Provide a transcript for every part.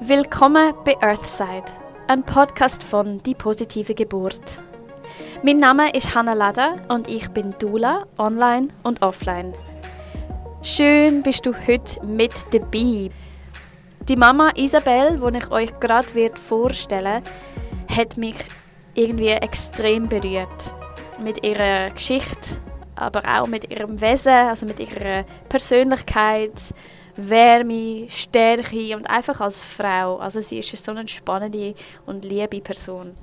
Willkommen bei Earthside, ein Podcast von Die positive Geburt. Mein Name ist Hannah Lada und ich bin Dula, online und offline. Schön bist du heute mit dabei. Die Mama Isabel, die ich euch gerade vorstellen hat mich irgendwie extrem berührt. Mit ihrer Geschichte, aber auch mit ihrem Wesen, also mit ihrer Persönlichkeit, Wärme, Stärke und einfach als Frau. Also sie ist so eine spannende und liebe Person.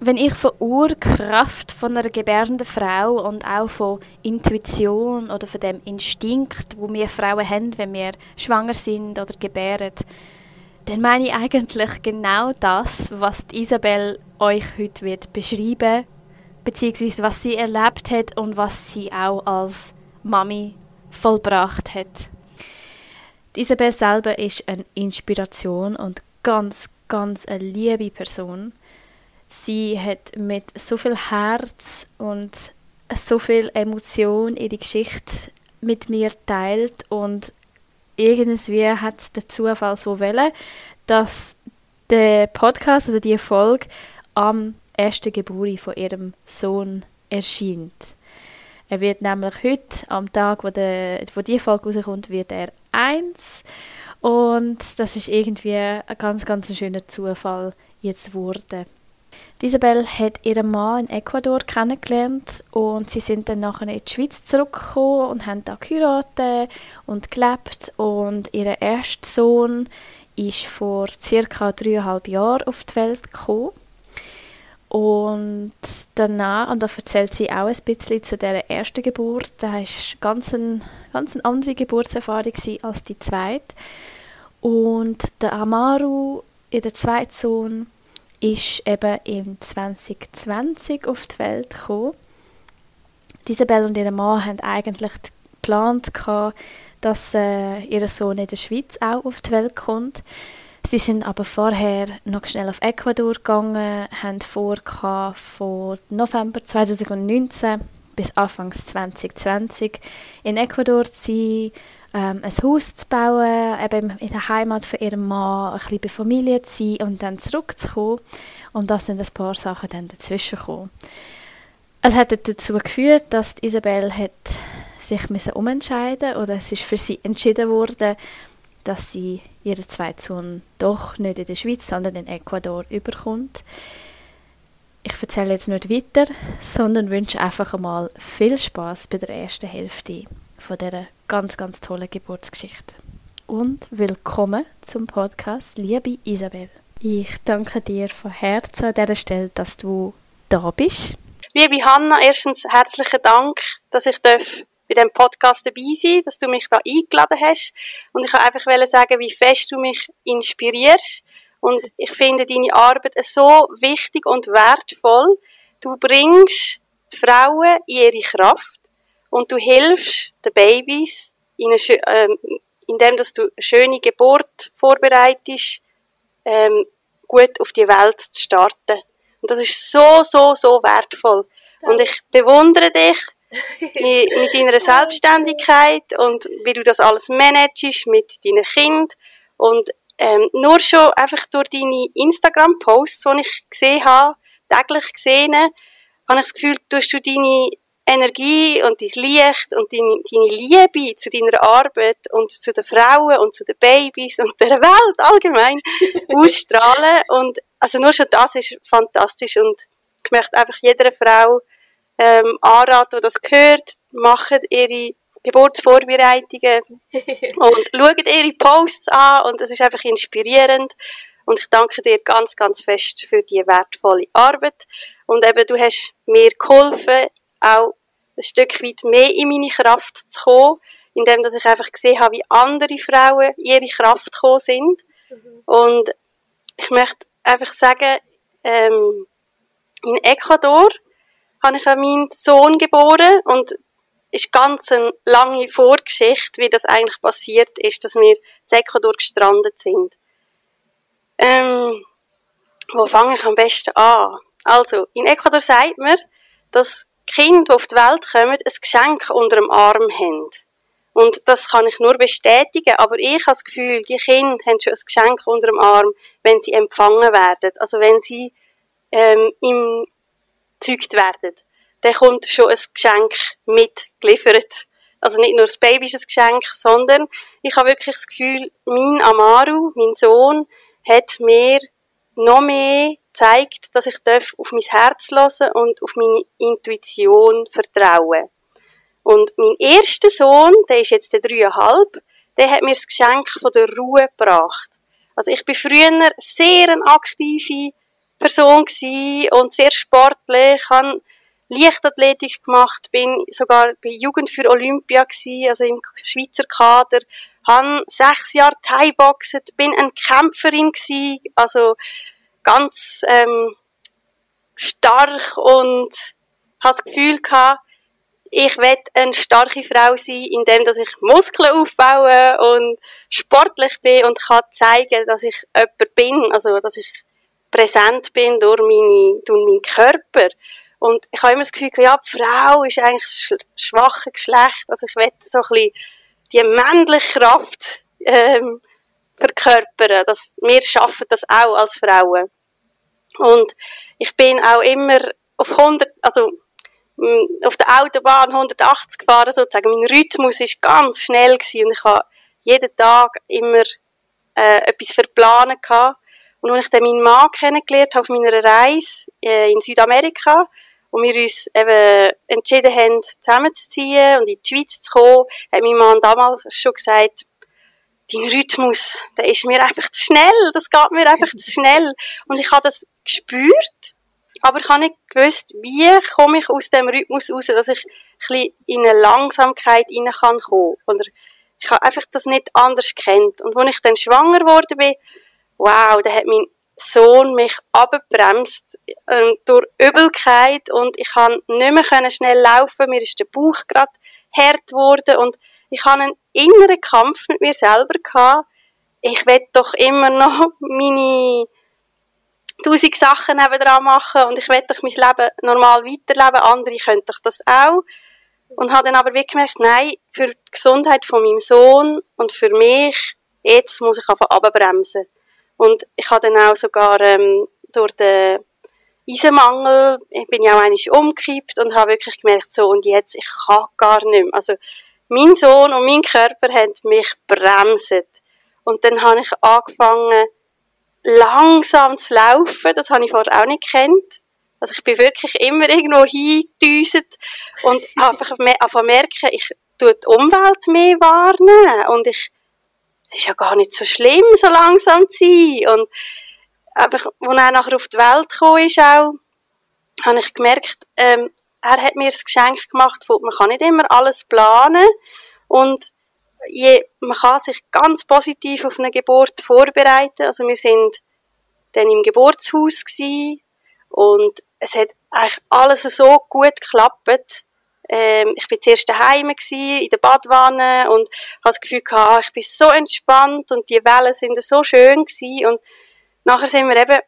Wenn ich von Urkraft von einer gebärenden Frau und auch von Intuition oder von dem Instinkt, wo wir Frauen haben, wenn wir schwanger sind oder gebären, dann meine ich eigentlich genau das, was Isabel euch heute wird beschreiben, beziehungsweise was sie erlebt hat und was sie auch als Mami vollbracht hat. Isabel selber ist eine Inspiration und ganz, ganz eine liebe Person. Sie hat mit so viel Herz und so viel Emotion ihre Geschichte mit mir teilt und irgendwie hat der Zufall so wollen, dass der Podcast oder die Folge am ersten Geburt von ihrem Sohn erscheint. Er wird nämlich heute, am Tag, wo, der, wo die Folge rauskommt, wird er eins. Und das ist irgendwie ein ganz, ganz schöner Zufall jetzt geworden. Isabel hat ihren Mann in Ecuador kennengelernt und sie sind dann nachher in die Schweiz zurückgekommen und haben da geheiratet und gelebt und ihr erster Sohn ist vor circa dreieinhalb Jahren auf die Welt gekommen. Und danach, und da erzählt sie auch ein bisschen zu der ersten Geburt, da war ganz eine ganz eine andere Geburtserfahrung als die zweite. Und der Amaru, ihr zweiter Sohn, ist eben im 2020 auf die Welt gekommen. Isabel und ihr Mann haben eigentlich geplant, dass äh, ihr Sohn in der Schweiz auch auf die Welt kommt. Sie sind aber vorher noch schnell auf Ecuador gegangen, haben vor von November 2019 bis Anfang 2020 in Ecuador zu sein, ähm, ein Haus zu bauen, eben in der Heimat von ihrem Mann, ein bisschen bei Familie zu sein und dann zurückzukommen. Und da sind ein paar Sachen dann dazwischen gekommen. Es hat dazu geführt, dass Isabel hat sich umentscheiden oder es ist für sie entschieden worden, dass sie ihren zweiten Sohn doch nicht in der Schweiz, sondern in Ecuador überkommt. Ich erzähle jetzt nicht weiter, sondern wünsche einfach einmal viel Spaß bei der ersten Hälfte von dieser ganz, ganz tollen Geburtsgeschichte. Und willkommen zum Podcast, liebe Isabel. Ich danke dir von Herzen an dieser Stelle, dass du da bist. Liebe Hanna, erstens herzlichen Dank, dass ich darf bei diesem Podcast dabei sein, dass du mich da eingeladen hast. Und ich kann einfach sagen, wie fest du mich inspirierst. Und ich finde deine Arbeit so wichtig und wertvoll. Du bringst die Frauen in ihre Kraft und du hilfst den Babys, ihnen, ähm, indem dass du eine schöne Geburt vorbereitest, ähm, gut auf die Welt zu starten. Und das ist so, so, so wertvoll. Und ich bewundere dich mit deiner Selbstständigkeit und wie du das alles managst mit deinen Kind und ähm, nur schon einfach durch deine Instagram-Posts, die ich gesehen habe, täglich gesehen, habe ich das Gefühl, tust du deine Energie und dein Licht und deine, deine Liebe zu deiner Arbeit und zu den Frauen und zu den Babys und der Welt allgemein ausstrahlen. Und also nur schon das ist fantastisch und ich möchte einfach jeder Frau ähm, anraten, die das gehört, machen ihre Geburtsvorbereitungen und schauen ihre Posts an und es ist einfach inspirierend. Und ich danke dir ganz, ganz fest für die wertvolle Arbeit. Und eben, du hast mir geholfen, auch ein Stück weit mehr in meine Kraft zu kommen, indem dass ich einfach gesehen habe, wie andere Frauen ihre Kraft gekommen sind. Mhm. Und ich möchte einfach sagen, ähm, in Ecuador habe ich meinen Sohn geboren und ist ganz eine lange Vorgeschichte, wie das eigentlich passiert ist, dass wir in Ecuador gestrandet sind. Ähm, wo fange ich am besten an? Also, in Ecuador sagt man, dass Kinder, die auf die Welt kommen, ein Geschenk unter dem Arm haben. Und das kann ich nur bestätigen. Aber ich habe das Gefühl, die Kinder haben schon ein Geschenk unter dem Arm, wenn sie empfangen werden. Also wenn sie ähm, im gezeugt werden. Dann kommt schon ein Geschenk mitgeliefert. Also nicht nur das Baby ist ein Geschenk, sondern ich habe wirklich das Gefühl, mein Amaru, mein Sohn, hat mir noch mehr gezeigt, dass ich auf mein Herz hören und auf meine Intuition vertrauen. Und mein erster Sohn, der ist jetzt der dreieinhalb, der hat mir das Geschenk von der Ruhe gebracht. Also ich bin früher sehr eine aktive Person und sehr sportlich, habe Leichtathletik gemacht, bin sogar bei Jugend für Olympia gewesen, also im Schweizer Kader, habe sechs Jahre Thai-Boxen, bin eine Kämpferin gewesen, also ganz ähm, stark und habe das Gefühl gehabt, ich will eine starke Frau sein, indem dass ich Muskeln aufbaue und sportlich bin und kann zeigen, dass ich jemand bin, also dass ich präsent bin durch, meine, durch meinen Körper. Und ich habe immer das Gefühl, ja, die Frau ist eigentlich das schwache Geschlecht. Also ich will so ein bisschen die männliche Kraft ähm, verkörpern. Das, wir schaffen das auch als Frauen. Und ich bin auch immer auf 100, also mm, auf der Autobahn 180 gefahren sozusagen. Mein Rhythmus ist ganz schnell gewesen und ich habe jeden Tag immer äh, etwas verplanen gehabt. Und als ich dann meinen Mann kennengelernt habe auf meiner Reise äh, in Südamerika, und wir uns eben entschieden haben, zusammenzuziehen und in die Schweiz zu kommen, hat mein Mann damals schon gesagt, dein Rhythmus, der ist mir einfach zu schnell, das geht mir einfach zu schnell. Und ich habe das gespürt, aber ich habe nicht gewusst, wie komme ich aus dem Rhythmus raus, dass ich ein in eine Langsamkeit rein kann. Oder ich habe einfach das nicht anders kennt. Und als ich dann schwanger geworden bin, wow, da hat mein Sohn mich abgebremst äh, durch Übelkeit und ich kann nicht mehr schnell laufen. Mir ist der Bauch gerade hart geworden und ich hatte einen inneren Kampf mit mir selber gehabt. Ich will doch immer noch meine tausend Sachen nebenan machen und ich will doch mein Leben normal weiterleben. Andere können doch das auch. Und habe dann aber wirklich gemerkt, nein, für die Gesundheit von meinem Sohn und für mich, jetzt muss ich einfach abbremsen. Und ich habe dann auch sogar ähm, durch den Eisenmangel, ich bin ja auch einmal umgekippt und habe wirklich gemerkt, so und jetzt, ich kann gar nicht mehr. Also mein Sohn und mein Körper haben mich bremset. Und dann habe ich angefangen, langsam zu laufen. Das habe ich vorher auch nicht kennt. Also ich bin wirklich immer irgendwo hingedüset und einfach merken, ich tue die Umwelt mehr wahrnehmen und ich es ist ja gar nicht so schlimm, so langsam zu sein. Und einfach, als er nachher auf die Welt gekommen ist, auch, habe ich gemerkt, ähm, er hat mir das Geschenk gemacht, von, man kann nicht immer alles planen und je, man kann sich ganz positiv auf eine Geburt vorbereiten. Also wir sind dann im Geburtshaus gewesen und es hat eigentlich alles so gut geklappt, ähm, ich bin zuerst daheim in der Badwanne und habe das Gefühl gehabt, ah, ich bin so entspannt und die Wellen sind so schön gewesen. und nachher sind wir eben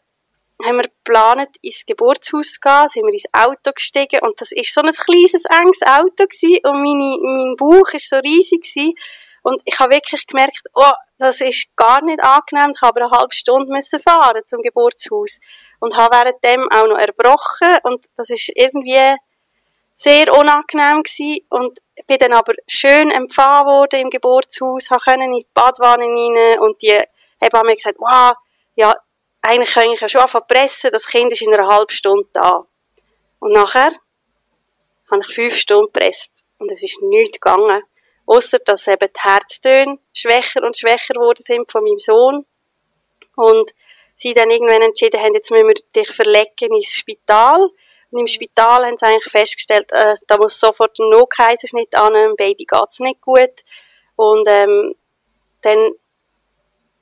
haben wir geplant, ins Geburtshaus zu gehen, sind wir ins Auto gestiegen und das ist so ein kleines, enges Auto gewesen und meine, mein Bauch ist so riesig gewesen. und ich habe wirklich gemerkt, oh, das ist gar nicht angenehm, ich habe eine halbe Stunde müssen fahren zum Geburtshaus und habe währenddem auch noch erbrochen und das ist irgendwie sehr unangenehm gewesen und bin dann aber schön empfangen worden im Geburtshaus, können in die Badwanne rein und die haben mir gesagt, wow, ja, eigentlich kann ich ja schon anfangen pressen, das Kind ist in einer halben Stunde da. Und nachher habe ich fünf Stunden gepresst und es ist nichts gegangen. Außer dass eben die Herztöne schwächer und schwächer geworden sind von meinem Sohn. Und sie dann irgendwann entschieden haben, jetzt müssen wir dich verlegen ins Spital. Und im Spital haben sie eigentlich festgestellt, äh, da muss sofort ein No-Kaiserschnitt an, dem Baby geht's nicht gut. Und ähm, dann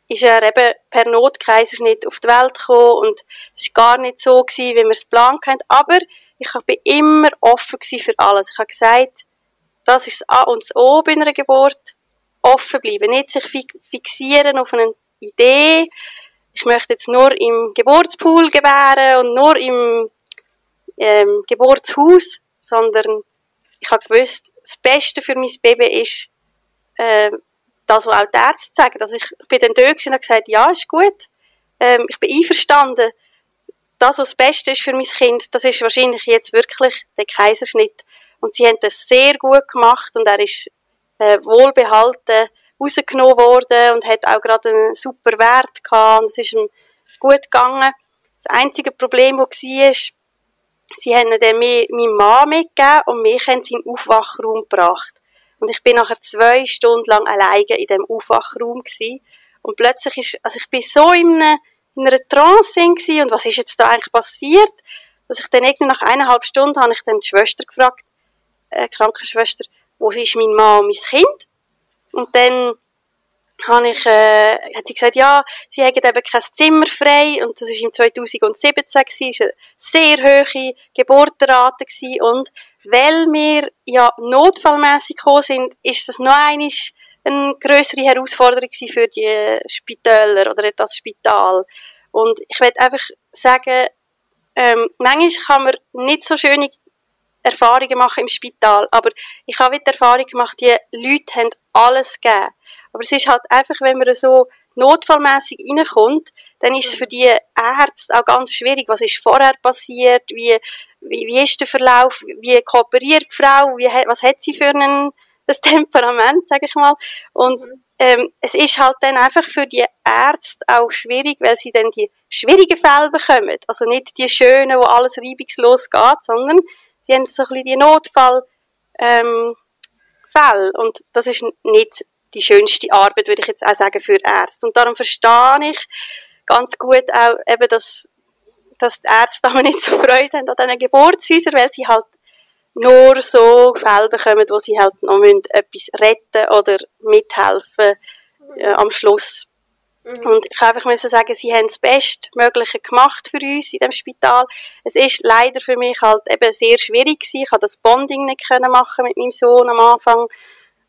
ist er eben per Notkaiserschnitt auf die Welt gekommen und es war gar nicht so gewesen, wie wir es geplant haben. Aber ich bin immer offen für alles. Ich habe gesagt, das ist das A und das O bei einer Geburt. Offen bleiben, nicht sich fixieren auf eine Idee. Ich möchte jetzt nur im Geburtspool gebären und nur im ähm, Geburtshaus, sondern ich habe gewusst, das Beste für mein Baby ist, äh, das, was auch die Ärzte sagen. Also ich, ich bin dann da und habe gesagt, ja, ist gut, ähm, ich bin einverstanden. Das, was das Beste ist für mein Kind, das ist wahrscheinlich jetzt wirklich der Kaiserschnitt. Und sie haben das sehr gut gemacht und er ist äh, wohlbehalten rausgenommen worden und hat auch gerade einen super Wert gehabt und es ist ihm gut gegangen. Das einzige Problem, das war, sie haben dann meinen Mann mitgegeben und mich haben sie in den Aufwachraum gebracht. Und ich bin nachher zwei Stunden lang alleine in dem Aufwachraum gewesen. Und plötzlich ist, also ich bin so in einer, in einer Trance gewesen, und was ist jetzt da eigentlich passiert? Dass ich dann irgendwie nach eineinhalb Stunden habe ich dann die Schwester gefragt, äh, Krankenschwester, wo ist mein Mann und mein Kind? Und dann habe ich, äh, hat sie gesagt, ja, sie haben eben kein Zimmer frei und das war im 2017 gewesen, ist eine sehr hohe Geburtenrate gewesen und weil wir ja notfallmässig gekommen sind, ist das noch einmal eine größere Herausforderung für die Spitäler oder das Spital. Und ich werde einfach sagen, ähm, manchmal kann man nicht so schöne Erfahrungen machen im Spital, aber ich habe die Erfahrung gemacht, die Leute haben alles gegeben. Aber es ist halt einfach, wenn man so notfallmäßig reinkommt, dann ist es für die Ärzte auch ganz schwierig. Was ist vorher passiert? Wie, wie, wie ist der Verlauf? Wie kooperiert die Frau? Wie, was hat sie für ein, das Temperament, sage ich mal? Und ähm, es ist halt dann einfach für die Ärzte auch schwierig, weil sie dann die schwierigen Fälle bekommen. Also nicht die schönen, wo alles reibungslos geht, sondern sie haben so ein bisschen die Notfall, ähm, Fälle. Und das ist nicht die schönste Arbeit, würde ich jetzt auch sagen, für Ärzte. Und darum verstehe ich ganz gut auch eben, dass, dass die Ärzte aber nicht so Freude haben an diesen Geburtshäusern, weil sie halt nur so Fälle bekommen, wo sie halt noch etwas retten oder mithelfen äh, am Schluss. Mhm. Und ich einfach müssen sagen, sie haben das Bestmögliche gemacht für uns in dem Spital. Es ist leider für mich halt eben sehr schwierig gewesen. Ich konnte das Bonding nicht können machen mit meinem Sohn am Anfang.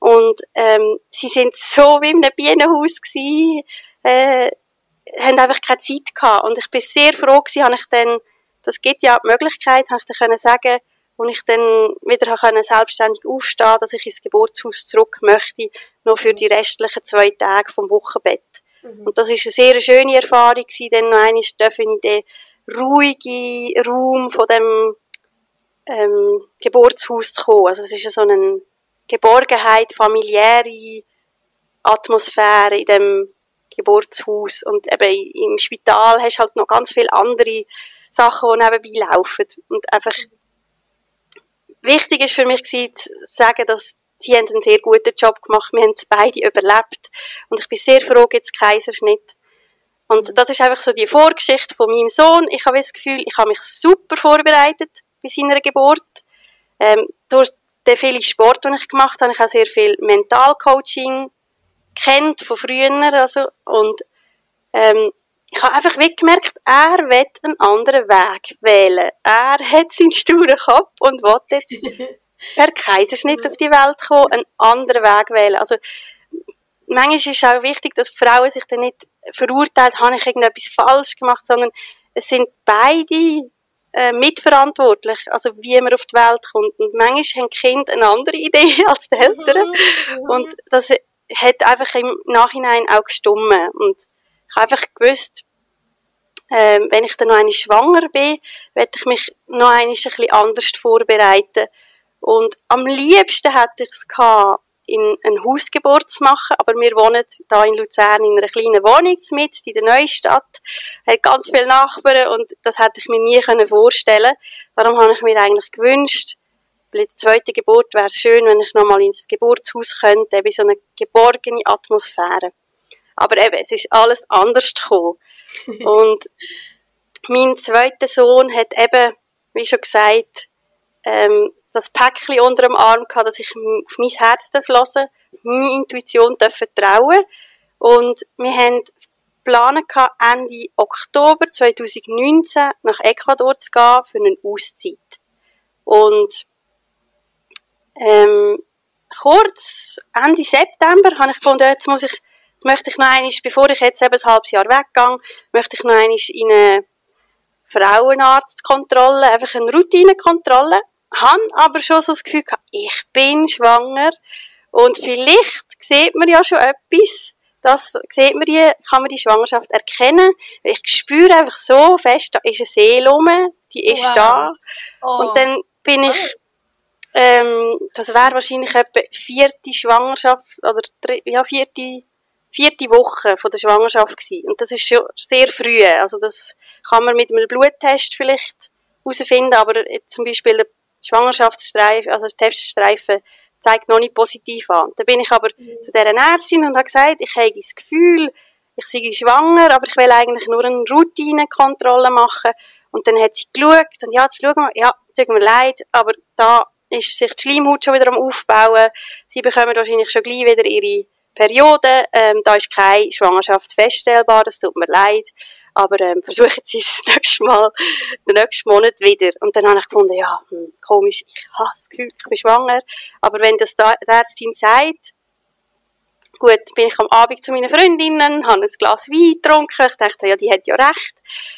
Und ähm, sie sind so wie in einem Bienenhaus gewesen, äh, haben einfach keine Zeit gehabt. Und ich bin sehr froh gewesen, habe ich dann, das gibt ja die Möglichkeit, habe ich dann können sagen, und ich dann wieder können selbstständig aufstehen, dass ich ins Geburtshaus zurück möchte, noch für die restlichen zwei Tage vom Wochenbett. Mhm. Und das ist eine sehr schöne Erfahrung gewesen, dann noch einmal dürfen in den ruhigen Raum von dem ähm, Geburtshaus zu kommen. Also es ist so eine Geborgenheit, familiäre Atmosphäre in dem Geburtshaus und eben im Spital hast du halt noch ganz viele andere Sachen, die nebenbei laufen und einfach wichtig ist für mich zu sagen, dass sie haben einen sehr guten Job gemacht. Wir haben es beide überlebt. Und ich bin sehr froh, jetzt Kaiserschnitt. Und das ist einfach so die Vorgeschichte von meinem Sohn. Ich habe das Gefühl, ich habe mich super vorbereitet bei seiner Geburt. Ähm, durch den vielen Sport, den ich gemacht habe, ich habe sehr viel Mentalcoaching kennt von früher, also, und, ähm, ich habe einfach gemerkt, er will einen anderen Weg wählen. Er hat seinen sturen Kopf und will jetzt per Kaiserschnitt auf die Welt kommen, einen anderen Weg wählen. Also, manchmal ist es auch wichtig, dass Frauen sich dann nicht verurteilt, habe ich irgendetwas falsch gemacht, sondern es sind beide äh, mitverantwortlich, also wie man auf die Welt kommt. Und manchmal haben die Kinder eine andere Idee als die Eltern. Und das hat einfach im Nachhinein auch gestummen. Und ich habe einfach gewusst, äh, wenn ich dann noch einmal schwanger bin, werde ich mich noch ein bisschen anders vorbereiten. Und am liebsten hätte ich es gehabt, in ein Hausgeburt zu machen, aber wir wohnen da in Luzern in einer kleinen Wohnung mit in der Neustadt, hat ganz viele Nachbarn und das hätte ich mir nie können vorstellen. Darum habe ich mir eigentlich gewünscht, bei der zweiten Geburt wäre es schön, wenn ich nochmal ins Geburtshaus könnte, eben so eine geborgene Atmosphäre. Aber eben, es ist alles anders gekommen. und mein zweiter Sohn hat eben, wie schon gesagt, ähm, das Päckchen unter dem Arm gehabt, dass ich auf mein Herz hören meine Intuition vertrauen Und wir haben gehabt, Ende Oktober 2019 nach Ecuador zu gehen für eine Auszeit. Und ähm, kurz Ende September habe ich gefunden, jetzt muss ich, möchte ich noch einmal, bevor ich jetzt eben ein halbes Jahr weggehe, möchte ich noch einmal in eine Frauenarztkontrolle, einfach eine Routinekontrolle habe aber schon so das Gefühl gehabt, ich bin schwanger und vielleicht sieht man ja schon etwas. Das sieht man die, kann man die Schwangerschaft erkennen. Ich spüre einfach so fest, da ist eine Seele rum, die ist wow. da. Oh. Und dann bin ich, ähm, das wäre wahrscheinlich etwa vierte Schwangerschaft, oder ja, vierte, vierte Woche von der Schwangerschaft gewesen. Und das ist schon sehr früh. Also das kann man mit einem Bluttest vielleicht herausfinden, aber zum Beispiel Schwangerschaftsstreifen, also Teststreifen, zeigt noch nicht positiv an. Dann bin ich aber mhm. zu dieser Ärztin und habe gesagt, ich habe das Gefühl, ich sei schwanger, aber ich will eigentlich nur eine Routinekontrolle machen. Und dann hat sie geschaut und ja, jetzt schauen wir, ja, tut mir leid, aber da ist sich die Schleimhaut schon wieder am Aufbauen. Sie bekommen wahrscheinlich schon gleich wieder ihre Periode. Ähm, da ist keine Schwangerschaft feststellbar, das tut mir leid. Aber ähm, versuchen Sie es das nächste Mal, den nächsten Monat wieder. Und dann habe ich gefunden, ja, hm, komisch, ich habe das Gefühl, ich bin schwanger. Aber wenn das die Ärztin sagt, gut, bin ich am Abend zu meinen Freundinnen, habe ein Glas Wein getrunken, ich dachte, ja, die hat ja recht.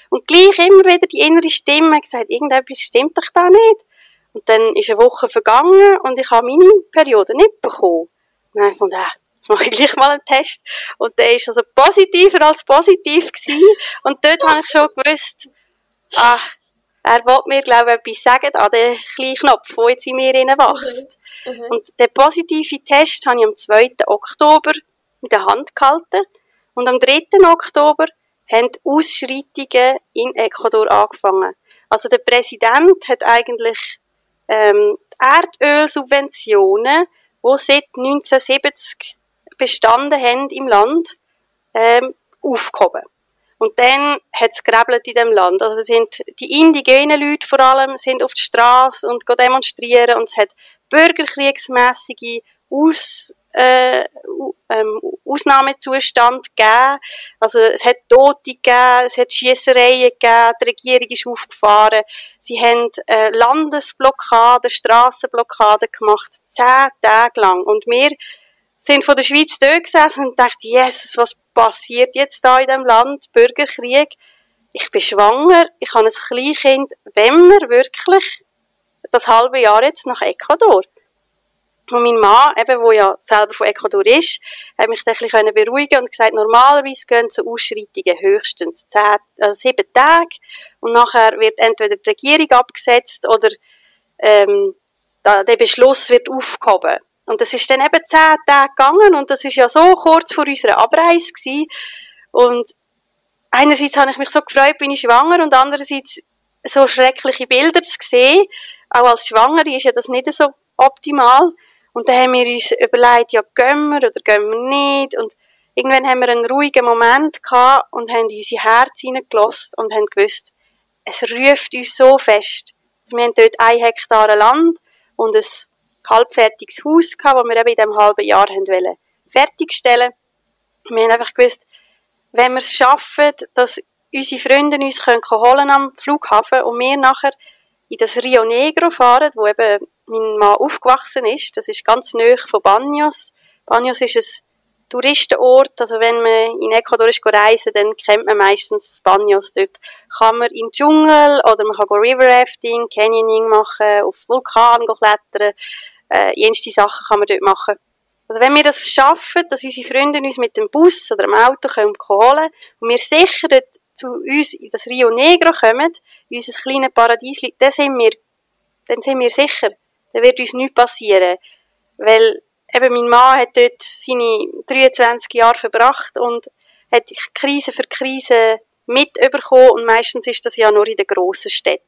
Und gleich immer wieder die innere Stimme gesagt, irgendetwas stimmt doch da nicht. Und dann ist eine Woche vergangen und ich habe meine Periode nicht bekommen. Und dann habe ich gedacht, jetzt mache ich gleich mal einen Test. Und der ist also positiver als positiv gewesen. Und dort habe ich schon gewusst, ah, er wollte mir, glaube ich, etwas sagen an den kleinen Knopf, der jetzt in mir wächst. Mhm. Mhm. Und den positiven Test habe ich am 2. Oktober in der Hand gehalten. Und am 3. Oktober haben die Ausschreitungen in Ecuador angefangen. Also der Präsident hat eigentlich ähm, die Erdölsubventionen, die seit 1970 bestanden haben im Land, ähm, aufgehoben. Und dann hat es in dem Land. Also sind die indigenen Leute vor allem sind auf die Straße und demonstrieren und es hat bürgerkriegsmäßige Aus, äh, ähm, Ausnahmezustand gegeben. Also es hat Tote gegeben, es hat Schiessereien gegeben, die Regierung ist aufgefahren. Sie haben äh, Landesblockaden, Strassenblockaden gemacht, zehn Tage lang. Und wir sind von der Schweiz dort gesessen und dachten, Jesus, was passiert jetzt da in dem Land? Bürgerkrieg. Ich bin schwanger, ich habe ein Kleinkind. Wenn wir wirklich das halbe Jahr jetzt nach Ecuador? Und mein Mann, eben, wo ja selber von Ecuador ist, hat mich ein bisschen beruhigen und gesagt, normalerweise gehen so Ausschreitungen höchstens zehn, äh, sieben Tage und nachher wird entweder die Regierung abgesetzt oder ähm, der Beschluss wird aufgehoben. Und das ist dann eben zehn Tage gegangen und das ist ja so kurz vor unserer Abreise gewesen. Und einerseits habe ich mich so gefreut, bin ich schwanger und andererseits so schreckliche Bilder zu sehen. Auch als Schwangere ist ja das nicht so optimal. Und dann haben wir uns überlegt, ja, gehen wir oder gehen wir nicht. Und irgendwann haben wir einen ruhigen Moment gehabt und haben in unser Herz hineingelassen und haben gewusst, es ruft uns so fest. Wir haben dort ein Hektar Land und ein halbfertiges Haus gehabt, das wir eben in diesem halben Jahr haben wollen fertigstellen Wir haben einfach gewusst, wenn wir es schaffen, dass unsere Freunde uns können holen am Flughafen und wir nachher in das Rio Negro fahren, wo eben mein Mann aufgewachsen ist. Das ist ganz nahe von Banos. Banos ist ein Touristenort, also wenn man in Ecuador ist reisen, dann kennt man meistens Banos. Dort kann man im Dschungel oder man kann River Rafting, Canyoning machen, auf Vulkan klettern äh, jenste Sachen kann man dort machen. Also wenn wir das schaffen, dass unsere Freunde uns mit dem Bus oder dem Auto können holen und wir sicher dort zu uns in das Rio Negro kommen, in unser kleines Paradies, dann sind wir, dann sind wir sicher, dann wird uns nichts passieren. Weil eben mein Mann hat dort seine 23 Jahre verbracht und hat Krise für Krise mitbekommen und meistens ist das ja nur in den grossen Städten,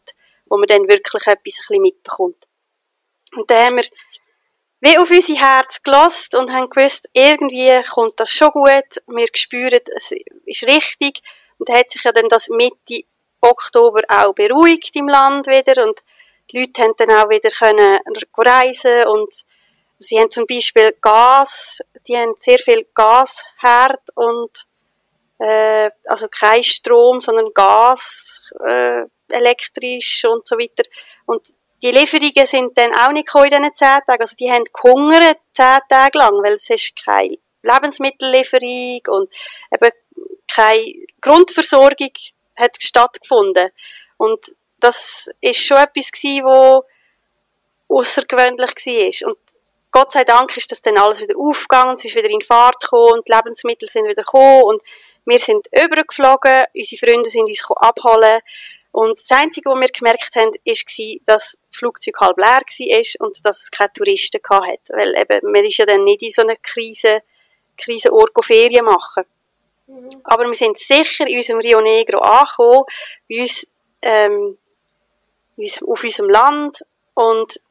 wo man dann wirklich etwas ein bisschen mitbekommt. Und dann haben wir wie auf unser Herz gelost und haben gewusst, irgendwie kommt das schon gut. Wir spüren, es ist richtig. Und hat sich ja dann das Mitte Oktober auch beruhigt im Land wieder und die Leute haben dann auch wieder können reisen und sie haben zum Beispiel Gas, die haben sehr viel Gasherd und äh, also kein Strom, sondern Gas, äh, elektrisch und so weiter. Und die Lieferungen sind dann auch nicht in diesen zehn Tagen. Also die haben gehungert zehn Tage lang, weil es ist keine Lebensmittellieferung und eben keine Grundversorgung hat stattgefunden. Und das ist schon etwas gewesen, wo außergewöhnlich war. Und Gott sei Dank ist das dann alles wieder aufgegangen, es ist wieder in Fahrt gekommen und die Lebensmittel sind wieder gekommen und wir sind übergeflogen, unsere Freunde sind uns abholen und das Einzige, was wir gemerkt haben, war, dass das Flugzeug halb leer war und dass es keine Touristen hatte. Weil eben, man ist ja dann nicht in so einer Krise, Krisenort Ferien machen. Mhm. Aber wir sind sicher in unserem Rio Negro angekommen, bei uns, ähm, auf unserem Land und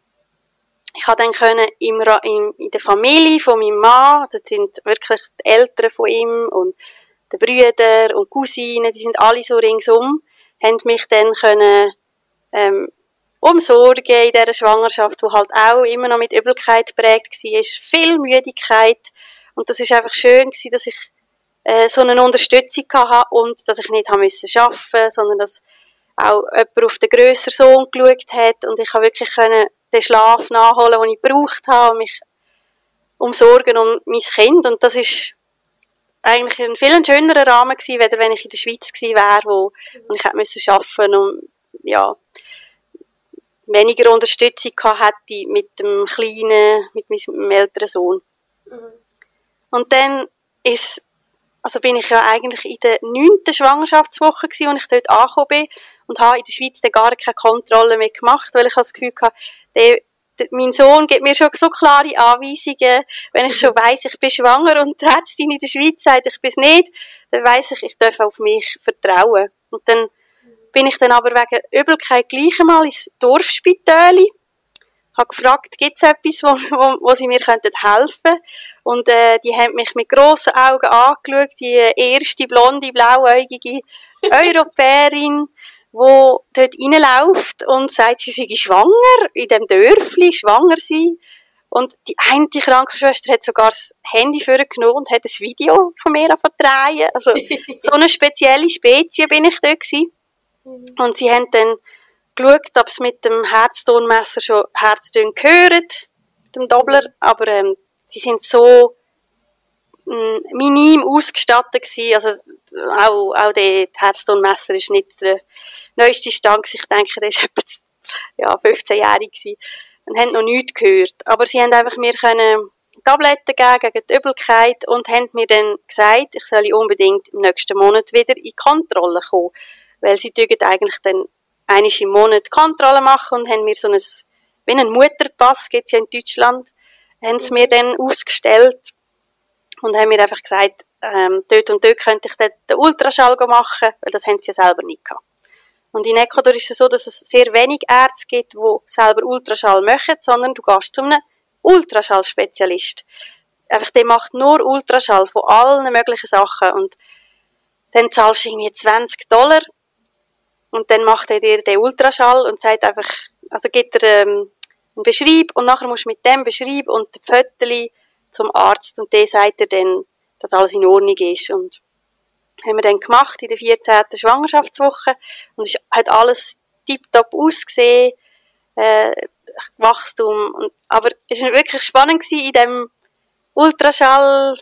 ich habe dann können im, in, in der Familie von meinem Mann, das sind wirklich die Eltern von ihm und die Brüder und Cousinen, die sind alle so ringsum, haben mich dann können, ähm, umsorgen in dieser Schwangerschaft, die halt auch immer noch mit Übelkeit prägt war, viel Müdigkeit. Und das ist einfach schön gewesen, dass ich äh, so eine Unterstützung hatte und dass ich nicht haben müssen arbeiten, sondern dass auch jemand auf den grösseren Sohn geschaut hat und ich habe wirklich können den Schlaf nachholen, den ich gebraucht habe, und mich umsorgen um mein Kind. Und das ist eigentlich ein viel schönerer Rahmen gewesen, als wenn ich in der Schweiz gewesen wäre, wo, wo ich hätte müssen arbeiten und ja, weniger Unterstützung hätte mit dem kleinen, mit meinem älteren Sohn. Mhm. Und dann ist, also bin ich ja eigentlich in der neunten Schwangerschaftswoche gewesen, als ich dort angekommen bin und habe in der Schweiz dann gar keine Kontrolle mehr gemacht, weil ich das Gefühl hatte, der, mein Sohn gibt mir schon so klare Anweisungen, wenn ich schon weiss, ich bin schwanger und die Ärztin in der Schweiz sagt, ich bin es nicht, dann weiss ich, ich darf auf mich vertrauen. Und dann bin ich dann aber wegen Übelkeit gleich einmal ins Dorfspital. Habe gefragt, gibt es etwas, wo, wo, wo sie mir könnten helfen Und äh, die haben mich mit grossen Augen angeschaut, die erste blonde, blauäugige Europäerin, wo dort reinläuft und sagt, sie sei schwanger, in dem Dörfli, schwanger sein. Und die eine Krankenschwester hat sogar das Handy vorgenommen und hat ein Video von mir drehen. Also, so eine spezielle Spezie bin ich dort gewesen. Mhm. Und sie haben dann geschaut, ob es mit dem Herztonmesser schon Herztöne gehört, dem Doppler, aber ähm, die sind so mm, minim ausgestattet gewesen, also auch, auch der Herztonmesser ist nicht der neueste Stand, ich denke, der ist etwa ja, 15-jährig gewesen und haben noch nichts gehört, aber sie haben einfach mir können Tabletten geben gegen die Übelkeit und haben mir dann gesagt, ich soll unbedingt im nächsten Monat wieder in Kontrolle kommen, weil sie eigentlich dann einmal im Monat Kontrolle machen und haben mir so ein, wie einen Mutterpass, gibt's ja in Deutschland, haben sie mir dann ausgestellt und haben mir einfach gesagt, ähm, dort und dort könnte ich den, Ultraschall machen, weil das haben sie ja selber nicht gehabt. Und in Ecuador ist es so, dass es sehr wenig Ärzte gibt, die selber Ultraschall machen, sondern du gehst zu einem Ultraschallspezialist. Einfach, der macht nur Ultraschall von allen möglichen Sachen und dann zahlst du irgendwie 20 Dollar und dann macht er dir den Ultraschall und sagt einfach, also gibt er ähm, einen Beschreib und nachher musst du mit dem Beschreib und dem Fötterli zum Arzt und der sagt dir dann, dass alles in Ordnung ist. Und haben wir dann gemacht in der 14. Schwangerschaftswoche. Und es hat alles tiptop ausgesehen, äh, Wachstum. Und, aber es war wirklich spannend gewesen, in dem Ultraschall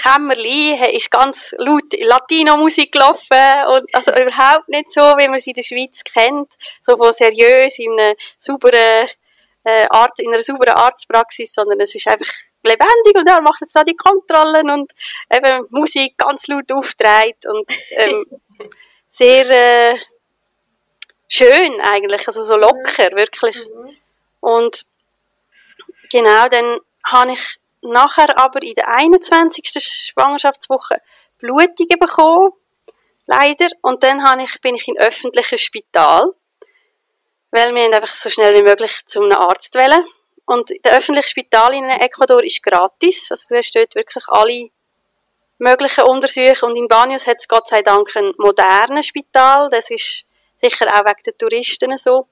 Kämmerli ist ganz laut Latino-Musik gelaufen. Und also überhaupt nicht so, wie man sie in der Schweiz kennt, so von seriös in einer sauberen äh, Art, in einer sauberen Arztpraxis, sondern es ist einfach lebendig und er macht jetzt da die Kontrollen und eben Musik ganz laut auftritt und ähm, sehr äh, schön eigentlich, also so locker, wirklich. Mhm. Und genau, dann habe ich nachher aber in der 21. Schwangerschaftswoche Blutungen bekommen, leider. Und dann habe ich, bin ich in öffentliches Spital, weil wir einfach so schnell wie möglich zu einem Arzt wollen. Und das öffentliche Spital in Ecuador ist gratis, also du hast dort wirklich alle möglichen Untersuchungen. Und in Banyos hat es Gott sei Dank ein modernes Spital, das ist sicher auch wegen den Touristen so.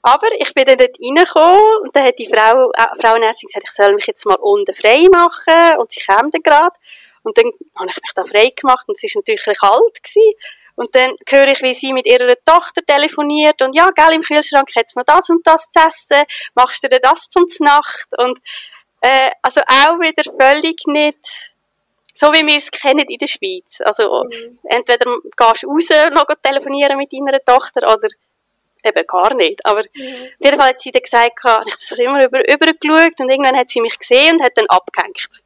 Aber ich bin dann dort reingekommen und dann hat die Frau, äh, Frauenärztin gesagt, ich soll mich jetzt mal unten frei machen und sie kam dann gerade. Und dann habe ich mich da frei gemacht und es war natürlich kalt gewesen. Und dann höre ich, wie sie mit ihrer Tochter telefoniert und ja, gell, im Kühlschrank hat es noch das und das zu essen, machst du dir das zum Nacht? Und, äh, also auch wieder völlig nicht, so wie wir es kennen in der Schweiz. Also, mhm. entweder gehst du raus noch telefonieren mit deiner Tochter oder eben gar nicht. Aber mhm. auf jeden Fall hat sie dann gesagt, ich habe das immer über, übergeschaut und irgendwann hat sie mich gesehen und hat dann abgehängt.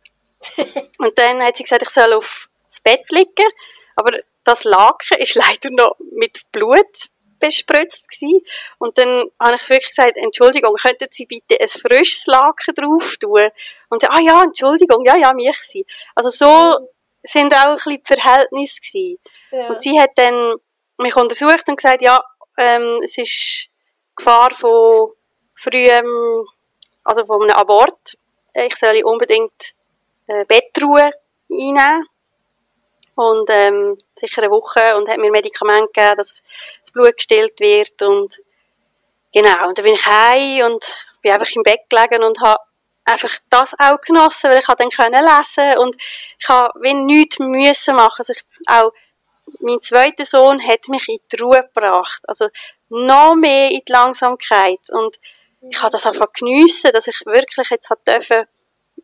und dann hat sie gesagt, ich soll auf das Bett liegen, aber das Laken ist leider noch mit Blut bespritzt gewesen. Und dann habe ich wirklich gesagt, Entschuldigung, könnten Sie bitte ein frisches Laken drauf tun? Und sie, ah ja, Entschuldigung, ja, ja, mich sie. Also so sind auch ein bisschen die Verhältnisse gewesen. Ja. Und sie hat dann mich untersucht und gesagt, ja, ähm, es ist Gefahr von frühem, also von einem Abort. Ich soll unbedingt äh, Bettruhe einnehmen. Und ähm, sicher eine Woche und hat mir Medikamente gegeben, dass das Blut gestillt wird und genau. Und dann bin ich heim und bin einfach im Bett gelegen und habe einfach das auch genossen, weil ich dann können lesen und ich habe wie nichts müssen machen. Also ich, auch mein zweiter Sohn hat mich in die Ruhe gebracht. Also noch mehr in die Langsamkeit. Und ich habe das einfach geniessen, dass ich wirklich jetzt hat dürfen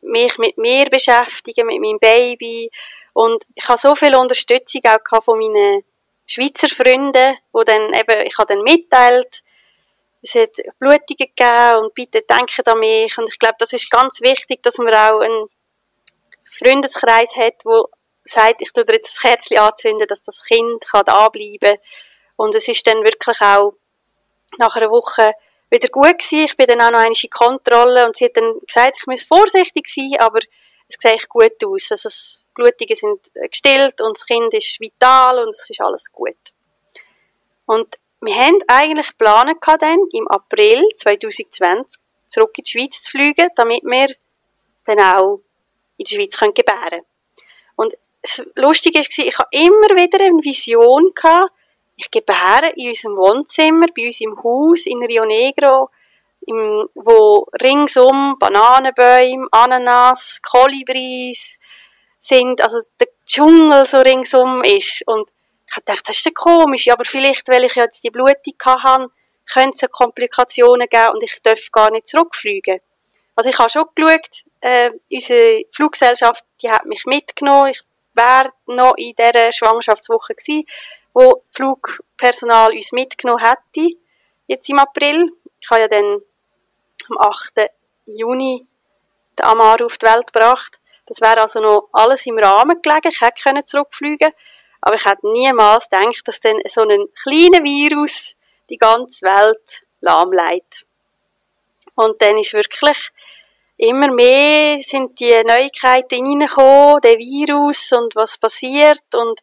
mich mit mir beschäftigen, mit meinem Baby. Und ich habe so viel Unterstützung auch von meinen Schweizer Freunden, wo dann eben, ich habe dann mitteilt, es hat Blutungen gegeben und bitte denken an mich. Und ich glaube, das ist ganz wichtig, dass man auch einen Freundeskreis hat, wo sagt, ich tue dir jetzt das Kerzchen anzünden, dass das Kind kann da bleiben Und es ist dann wirklich auch nach einer Woche wieder gut gewesen. Ich bin dann auch noch einmal in Kontrolle und sie hat dann gesagt, ich muss vorsichtig sein, aber es sieht gut aus. Also das Blutungen sind gestillt und das Kind ist vital und es ist alles gut. Und wir haben eigentlich geplant dann, im April 2020 zurück in die Schweiz zu fliegen, damit wir dann auch in der Schweiz können gebären können. Und das Lustige war, ich hatte immer wieder eine Vision, ich gebäre in unserem Wohnzimmer, bei uns im Haus in Rio Negro, im, wo ringsum Bananenbäume, Ananas, Kolibris sind, also der Dschungel so ringsum ist. Und ich habe gedacht, das ist ja komisch, aber vielleicht, weil ich jetzt die Blutung hatte, könnte es Komplikationen geben und ich darf gar nicht zurückfliegen. Also ich habe schon geschaut, äh, unsere Fluggesellschaft, die hat mich mitgenommen. Ich wäre noch in dieser Schwangerschaftswoche gewesen, wo Flugpersonal uns mitgenommen hätte, jetzt im April. Ich habe ja dann am 8. Juni den Amar auf die Welt gebracht. Das wäre also noch alles im Rahmen gelegen. Ich hätte zurückfliegen können aber ich hätte niemals gedacht, dass dann so ein kleiner Virus die ganze Welt lahmlegt. Und dann ist wirklich immer mehr sind die Neuigkeiten reingekommen, der Virus und was passiert und,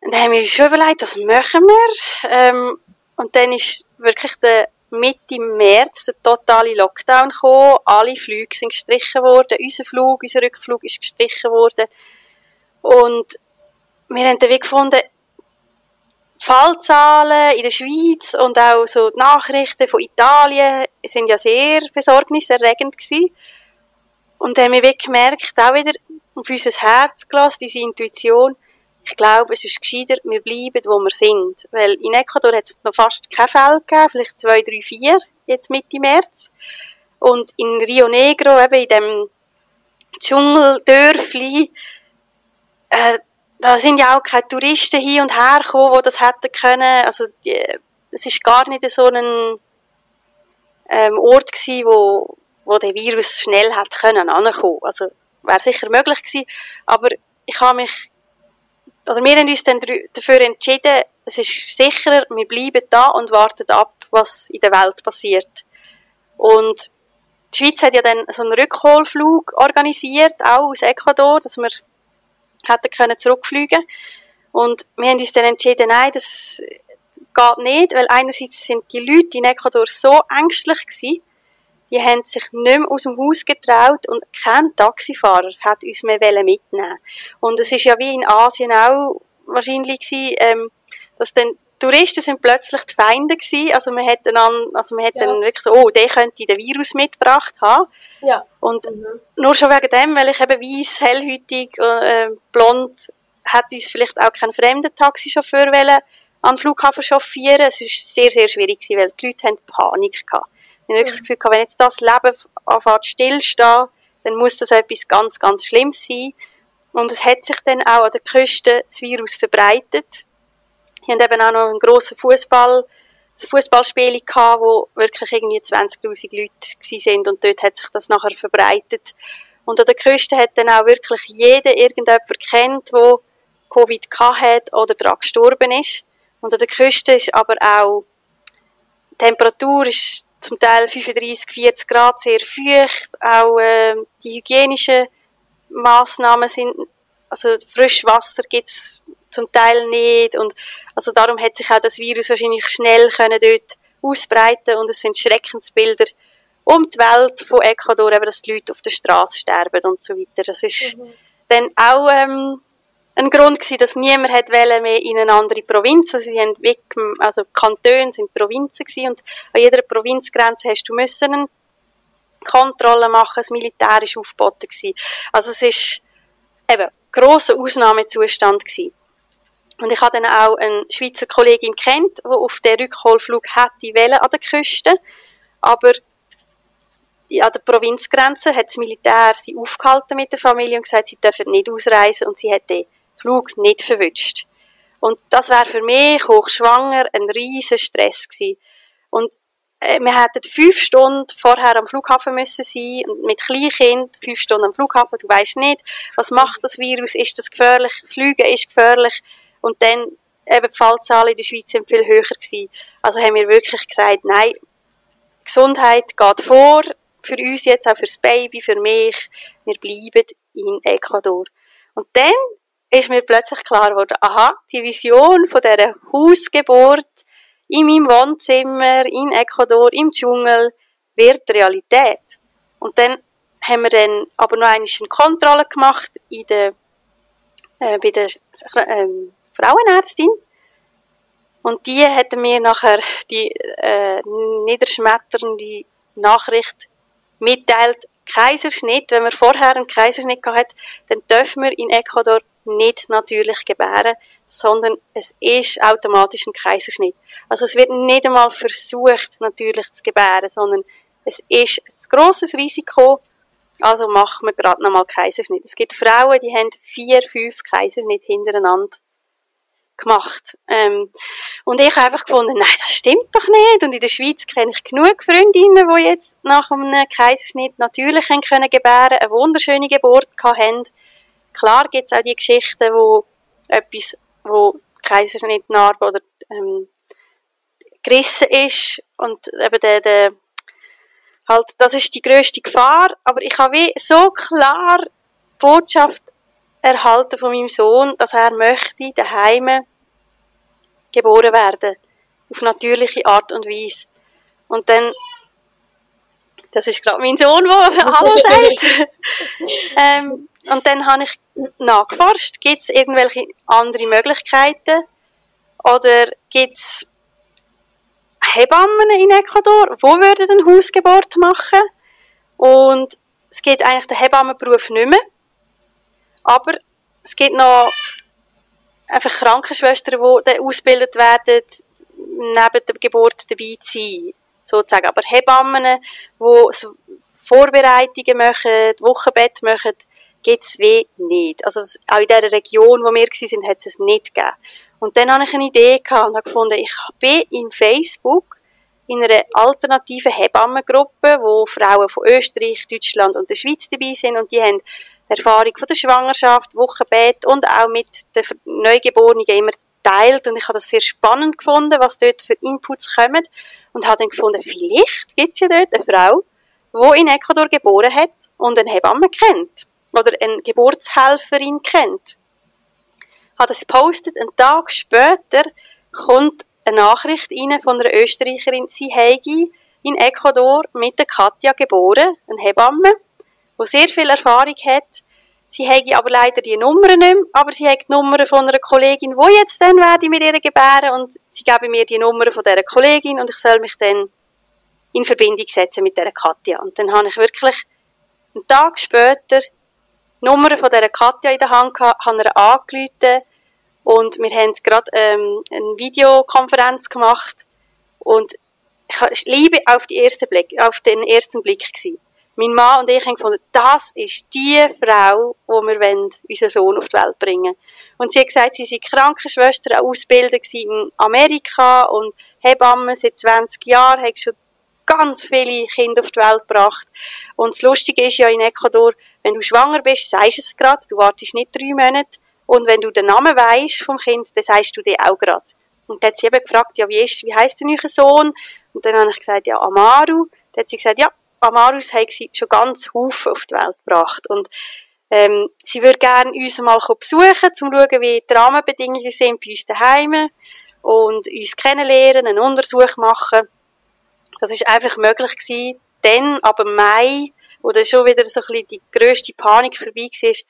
und dann haben wir uns schon überlegt, was machen wir? Ähm, und dann ist wirklich der Mitte März der totale Lockdown gekommen. Alle Flüge sind gestrichen worden. Unser Flug, unser Rückflug ist gestrichen worden. Und wir haben dann gefunden, Fallzahlen in der Schweiz und auch so die Nachrichten von Italien sind ja sehr besorgniserregend gewesen. Und dann haben wir gemerkt, auch wieder auf unser Herz gelassen, diese Intuition, ich glaube, es ist gescheiter, wir bleiben, wo wir sind. Weil in Ecuador hat es noch fast keine Fälle gegeben, vielleicht zwei, drei, vier, jetzt Mitte März. Und in Rio Negro, eben in dem Dschungeldörfli, äh, da sind ja auch keine Touristen hin und her gekommen, die das hätten können. Also, es ist gar nicht so ein ähm, Ort gewesen, wo, wo der Virus schnell hat können ankommen. Also, wäre sicher möglich gewesen. Aber ich habe mich oder wir haben uns dann dafür entschieden, es ist sicherer, wir bleiben da und warten ab, was in der Welt passiert. Und die Schweiz hat ja dann so einen Rückholflug organisiert, auch aus Ecuador, dass wir hätten können zurückfliegen Und wir haben uns dann entschieden, nein, das geht nicht, weil einerseits sind die Leute in Ecuador so ängstlich gewesen, die haben sich nicht mehr aus dem Haus getraut und kein Taxifahrer hat uns mehr mitnehmen Und es ist ja wie in Asien auch wahrscheinlich gewesen, ähm, dass dann Touristen sind plötzlich die Feinde gewesen. Also man hätte dann, also man hätte ja. dann wirklich so, oh, der könnte den Virus mitgebracht haben. Ja. Und mhm. nur schon wegen dem, weil ich eben weiss, hellhütig, äh, blond, hat uns vielleicht auch kein fremder Taxichauffeur wollen an den Flughafen chauffieren. Es ist sehr, sehr schwierig gewesen, weil die Leute haben Panik gehabt. Ich habe wirklich das Gefühl gehabt, wenn jetzt das Leben anfängt stillstehen, dann muss das etwas ganz, ganz Schlimmes sein. Und es hat sich dann auch an der Küste das Virus verbreitet. Wir haben eben auch noch einen grossen Fußball, ein Fußballspiel gehabt, wo wirklich irgendwie 20.000 Leute sind und dort hat sich das nachher verbreitet. Und an der Küste hat dann auch wirklich jeder irgendjemand kennt, wo Covid hat oder daran gestorben ist. Und an der Küste ist aber auch, die Temperatur ist zum Teil 35, 40 Grad, sehr feucht. Auch äh, die hygienischen Maßnahmen sind, also Frischwasser gibt's zum Teil nicht. Und also darum hat sich auch das Virus wahrscheinlich schnell können dort ausbreiten und es sind Schreckensbilder um die Welt von Ecuador, eben, dass die Leute auf der Straße sterben und so weiter. Das ist mhm. dann auch ähm, ein Grund gewesen, dass niemand hat mehr in eine andere Provinz. Also sie haben weg, also Kantone sind Provinzen gewesen und an jeder Provinzgrenze hast du müssen eine Kontrolle machen. Das Militär ist aufgeboten gewesen. Also es ist eben grosser Ausnahmezustand gewesen. Und ich habe dann auch eine Schweizer Kollegin kennt, die auf den Rückholflug hätte wollen an der Küste. Aber an der Provinzgrenze hat das Militär sie aufgehalten mit der Familie und gesagt, sie dürfen nicht ausreisen und sie hat den Flug nicht verwünscht. Und das wäre für mich hochschwanger ein riesen Stress gewesen. Und äh, wir hätten fünf Stunden vorher am Flughafen müssen sein und mit Kleinkind fünf Stunden am Flughafen. Du weißt nicht, was macht das Virus? Ist das gefährlich? Fliegen ist gefährlich. Und dann eben die Fallzahlen in der Schweiz sind viel höher gewesen. Also haben wir wirklich gesagt, nein, Gesundheit geht vor, für uns jetzt, auch fürs Baby, für mich, wir bleiben in Ecuador. Und dann ist mir plötzlich klar geworden, aha, die Vision von dieser Hausgeburt in meinem Wohnzimmer, in Ecuador, im Dschungel, wird Realität. Und dann haben wir dann aber noch eine Kontrolle gemacht in der, äh, bei der ähm, Frauenärztin. Und die hat mir nachher die äh, niederschmetternde Nachricht mitteilt, Kaiserschnitt, wenn man vorher einen Kaiserschnitt gehabt hat, dann dürfen wir in Ecuador nicht natürlich gebären, sondern es ist automatisch ein Kaiserschnitt. Also es wird nicht einmal versucht, natürlich zu gebären, sondern es ist ein grosses Risiko, also machen wir gerade nochmal Kaiserschnitt. Es gibt Frauen, die haben vier, fünf Kaiserschnitt hintereinander gemacht. Ähm, und ich habe einfach gefunden, nein, das stimmt doch nicht. Und in der Schweiz kenne ich genug Freundinnen, die jetzt nach einem Kaiserschnitt natürlich können gebären, eine wunderschöne Geburt haben. Klar gibt es auch die Geschichten, wo etwas, wo Kaiserschnittnarbe oder ähm, gerissen ist und eben der, der halt, das ist die größte Gefahr. Aber ich habe wie so klar Botschaft erhalten von meinem Sohn, dass er möchte daheim geboren werden. Auf natürliche Art und Weise. Und dann, das ist gerade mein Sohn, der Hallo sagt. ähm, und dann habe ich nachgeforscht, gibt es irgendwelche andere Möglichkeiten? Oder gibt es Hebammen in Ecuador, wo würden eine Hausgeburt machen? Und es geht eigentlich den Hebammenberuf nicht mehr. Aber es gibt noch einfach Krankenschwestern, die dann ausgebildet werden, neben der Geburt dabei zu sein. Sozusagen. Aber Hebammen, die Vorbereitungen machen, Wochenbett machen, gibt es wie nicht. Also auch in der Region, wo wir waren, hat es es nicht gegeben. Und dann hatte ich eine Idee gehabt und habe gefunden, ich bin in Facebook in einer alternativen Hebammengruppe, wo Frauen von Österreich, Deutschland und der Schweiz dabei sind und die haben Erfahrung von der Schwangerschaft, Wochenbett und auch mit den Neugeborenen immer teilt und ich habe das sehr spannend gefunden, was dort für Inputs kommen und habe dann gefunden, vielleicht gibt es ja dort eine Frau, die in Ecuador geboren hat und eine Hebamme kennt oder eine Geburtshelferin kennt. Habe das gepostet, einen Tag später kommt eine Nachricht rein von einer Österreicherin, sie hätte in Ecuador mit der Katja geboren, eine Hebamme, die sehr viel Erfahrung hat. Sie hätte aber leider die Nummer nicht mehr, aber sie hat die Nummer von einer Kollegin, wo jetzt dann werde ich mit ihr gebären und sie gebe mir die Nummer von dieser Kollegin und ich soll mich dann in Verbindung setzen mit dieser Katja. Und dann habe ich wirklich einen Tag später die Nummer von dieser Katja in der Hand gehabt, habe ihr und wir haben gerade ähm, eine Videokonferenz gemacht und ich liebe auf, die erste Blick, auf den ersten Blick gewesen. mein Mann und ich haben gefunden, das ist die Frau, wo wir wollen, unseren Sohn auf die Welt bringen Und sie hat gesagt, sie sei Krankenschwester, Ausbildung in Amerika und Hebamme seit 20 Jahren, hat schon ganz viele Kinder auf die Welt gebracht. Und das Lustige ist ja in Ecuador, wenn du schwanger bist, sagst du es gerade, du wartest nicht drei Monate. Und wenn du den Namen weißt vom Kind, dann sagst du den auch gerade. Und dann hat sie eben gefragt, ja, wie ist, wie heisst denn euer Sohn? Und dann habe ich gesagt, ja, Amaru. Dann hat sie gesagt, ja, Amarus hat sie schon ganz Haufen auf die Welt gebracht. Und, ähm, sie würde gerne uns mal besuchen, um zu schauen, wie die Rahmenbedingungen sind bei uns daheim und uns kennenlernen, einen Untersuch machen. Das ist einfach möglich gewesen. Dann, aber Mai, wo dann schon wieder so ein bisschen die grösste Panik vorbei war, ist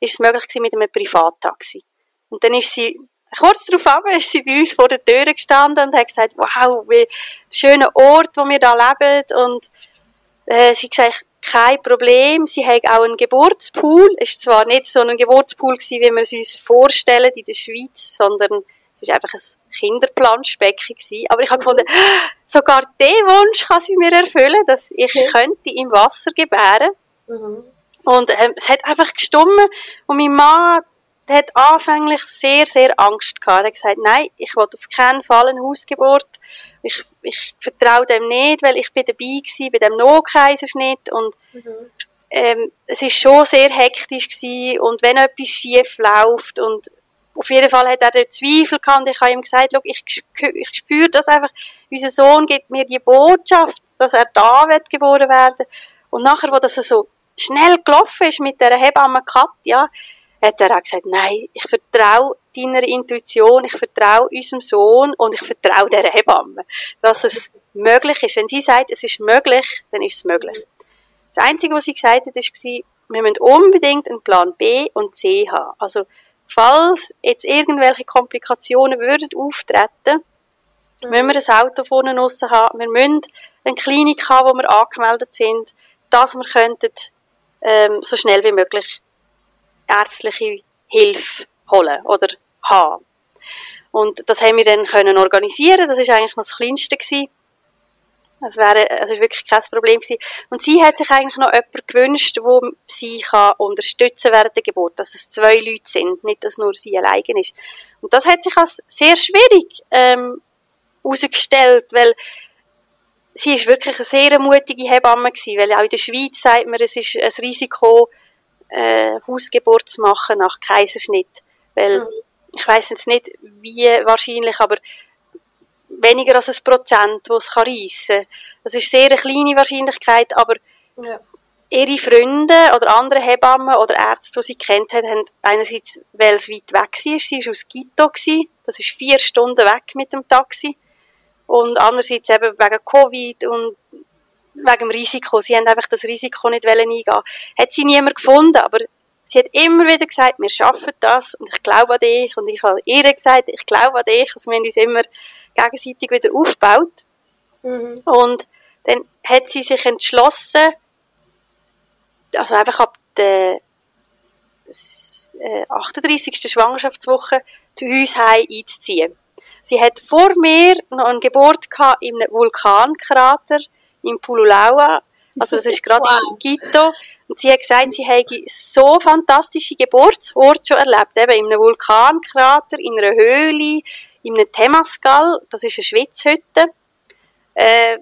es möglich gewesen mit einem Privattaxi. Und dann ist sie, kurz darauf ab, ist sie bei uns vor der Tür gestanden und hat gesagt, wow, wie schöner Ort, wo wir da leben und äh, sie gesagt, kein Problem. Sie haben auch einen Geburtspool. Es war zwar nicht so ein Geburtspool gewesen, wie wir es uns vorstellen in der Schweiz, sondern es war einfach ein Kinderplanschbecken gewesen. Aber ich habe gefunden, sogar den Wunsch kann sie mir erfüllen, dass ich mhm. könnte im Wasser gebären. Mhm. Und ähm, es hat einfach gestummen und mein Mann der hat anfänglich sehr, sehr Angst gehabt. Er hat gesagt, nein, ich will auf keinen Fall eine Hausgeburt ich, ich vertraue dem nicht, weil ich bin dabei gewesen bei dem No-Kaiserschnitt und mhm. ähm, es ist schon sehr hektisch gewesen und wenn etwas schief läuft und auf jeden Fall hat er den Zweifel gehabt und ich habe ihm gesagt, ich, ich spüre das einfach, unser Sohn gibt mir die Botschaft, dass er da wird geboren werden und nachher, wo das so schnell gelaufen ist mit der Hebamme Katja, hat er auch gesagt, nein, ich vertraue deiner Intuition, ich vertraue unserem Sohn und ich vertraue der Hebamme, dass es möglich ist. Wenn sie sagt, es ist möglich, dann ist es möglich. Das Einzige, was sie gesagt hat, ist, wir müssen unbedingt einen Plan B und C haben. Also, falls jetzt irgendwelche Komplikationen würden auftreten, mhm. müssen wir ein Auto vorne draussen haben, wir müssen eine Klinik haben, wo wir angemeldet sind, dass wir könnten, ähm, so schnell wie möglich ärztliche Hilfe holen oder haben. Und das haben wir dann können organisieren. Das ist eigentlich noch das Kleinste gewesen. Das wäre, also wirklich kein Problem gewesen. Und sie hat sich eigentlich noch jemanden gewünscht, wo sie kann unterstützen während der Geburt, dass es zwei Leute sind, nicht, dass nur sie allein ist. Und das hat sich als sehr schwierig, ähm, herausgestellt, weil sie ist wirklich eine sehr mutige Hebamme gewesen, weil auch in der Schweiz sagt man, es ist ein Risiko, äh, Hausgeburt zu machen nach Kaiserschnitt. Weil, mhm. ich weiß jetzt nicht, wie wahrscheinlich, aber weniger als ein Prozent, wo es reissen kann. Das ist sehr eine kleine Wahrscheinlichkeit, aber ja. ihre Freunde oder andere Hebammen oder Ärzte, die sie kennt hat, haben einerseits, weil es weit weg war, sie war aus Quito, das ist vier Stunden weg mit dem Taxi, und andererseits eben wegen Covid und wegen dem Risiko. Sie haben einfach das Risiko nicht eingehen Hat sie niemand gefunden, aber sie hat immer wieder gesagt, wir schaffen das und ich glaube an dich. Und ich habe ihr gesagt, ich glaube an dich. Also wir haben uns immer gegenseitig wieder aufgebaut. Mhm. Und dann hat sie sich entschlossen, also einfach ab der 38. Äh, Schwangerschaftswoche zu uns heim einzuziehen. Sie hat vor mir noch eine Geburt gehabt in einem Vulkankrater in Pululaua. Also das ist gerade wow. in Quito. Und sie hat gesagt, sie hätte so fantastische Geburtsorte schon erlebt. Eben in einem Vulkankrater, in einer Höhle, in einem Temascal. Das ist eine Schwitzhütte. Äh,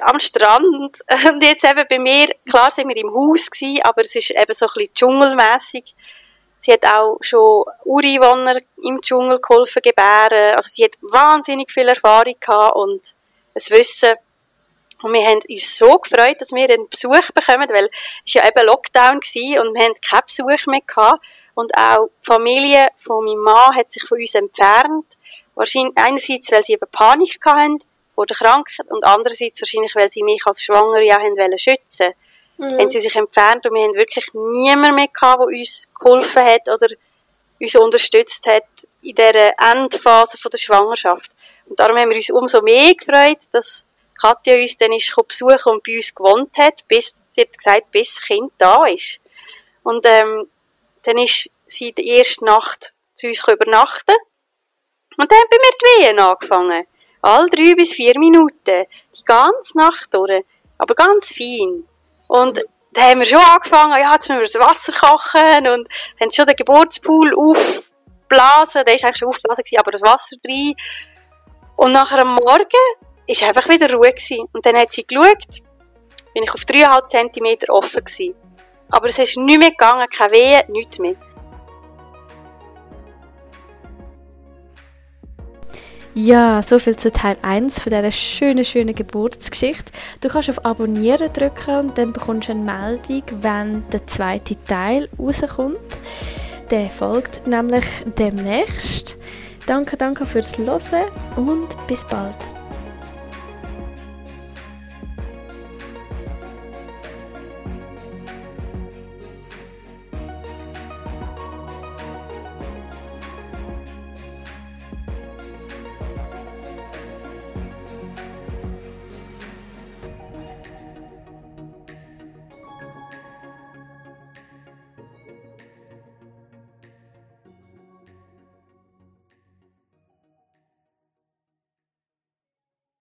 am Strand. Und jetzt eben bei mir, klar sind wir im Haus gewesen, aber es ist eben so ein bisschen dschungelmässig. Sie hat auch schon Ureinwohner im Dschungel geholfen gebären. Also sie hat wahnsinnig viel Erfahrung gehabt und ein Wissen, und wir haben uns so gefreut, dass wir einen Besuch bekommen, weil es ja eben Lockdown war und wir haben keinen Besuch mehr gehabt. Und auch die Familie von meinem Mann hat sich von uns entfernt. Wahrscheinlich einerseits, weil sie eben Panik hatten vor der Krankheit und andererseits wahrscheinlich, weil sie mich als Schwangere ja haben wollen schützen. Mhm. Haben sie sich entfernt und wir haben wirklich niemanden mehr gehabt, der uns geholfen hat oder uns unterstützt hat in dieser Endphase von der Schwangerschaft. Und darum haben wir uns umso mehr gefreut, dass Katja uns dann ist besuchen und bei uns gewohnt hat, bis, sie hat gesagt, bis das Kind da ist. Und, ähm, dann ist sie die erste Nacht zu uns übernachten. Und dann haben mir die Wehen angefangen. All drei bis vier Minuten. Die ganze Nacht durch. Aber ganz fein. Und dann haben wir schon angefangen, ja, jetzt müssen wir das Wasser kochen und haben schon den Geburtspool aufblasen, der war eigentlich schon aufgeblasen, aber das Wasser drin. Und nachher am Morgen war einfach wieder Ruhe gewesen. Und dann hat sie geschaut, bin ich auf 3,5 cm offen gewesen. Aber es ist nicht mehr gegangen, keine Wehe, nichts mehr. Ja, soviel zu Teil 1 von dieser schönen, schönen Geburtsgeschichte. Du kannst auf Abonnieren drücken und dann bekommst du eine Meldung, wenn der zweite Teil rauskommt. Der folgt nämlich demnächst. Danke, danke fürs Hören und bis bald.